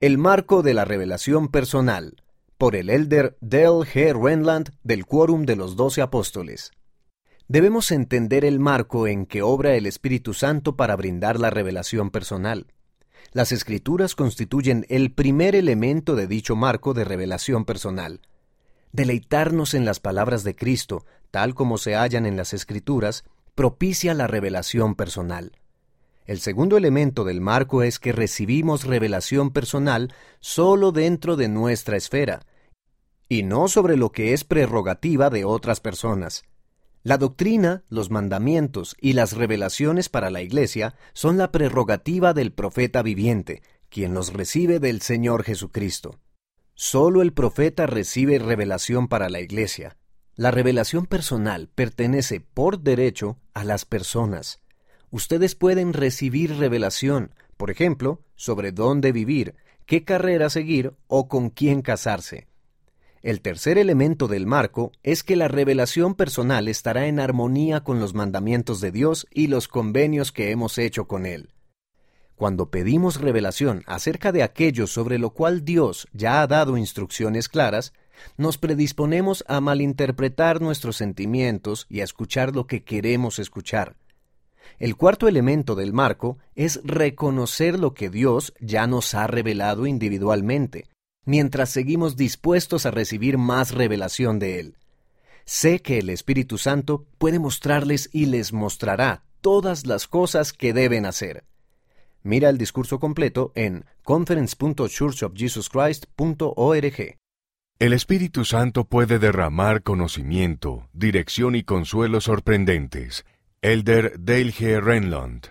El marco de la revelación personal, por el elder Dale G. Renland del Quórum de los Doce Apóstoles. Debemos entender el marco en que obra el Espíritu Santo para brindar la revelación personal. Las Escrituras constituyen el primer elemento de dicho marco de revelación personal. Deleitarnos en las palabras de Cristo, tal como se hallan en las Escrituras, propicia la revelación personal. El segundo elemento del marco es que recibimos revelación personal solo dentro de nuestra esfera, y no sobre lo que es prerrogativa de otras personas. La doctrina, los mandamientos y las revelaciones para la Iglesia son la prerrogativa del profeta viviente, quien los recibe del Señor Jesucristo. Solo el profeta recibe revelación para la Iglesia. La revelación personal pertenece por derecho a las personas ustedes pueden recibir revelación, por ejemplo, sobre dónde vivir, qué carrera seguir o con quién casarse. El tercer elemento del marco es que la revelación personal estará en armonía con los mandamientos de Dios y los convenios que hemos hecho con Él. Cuando pedimos revelación acerca de aquello sobre lo cual Dios ya ha dado instrucciones claras, nos predisponemos a malinterpretar nuestros sentimientos y a escuchar lo que queremos escuchar. El cuarto elemento del marco es reconocer lo que Dios ya nos ha revelado individualmente, mientras seguimos dispuestos a recibir más revelación de Él. Sé que el Espíritu Santo puede mostrarles y les mostrará todas las cosas que deben hacer. Mira el discurso completo en conference.churchofjesuschrist.org. El Espíritu Santo puede derramar conocimiento, dirección y consuelo sorprendentes Elder Dale G. Renlund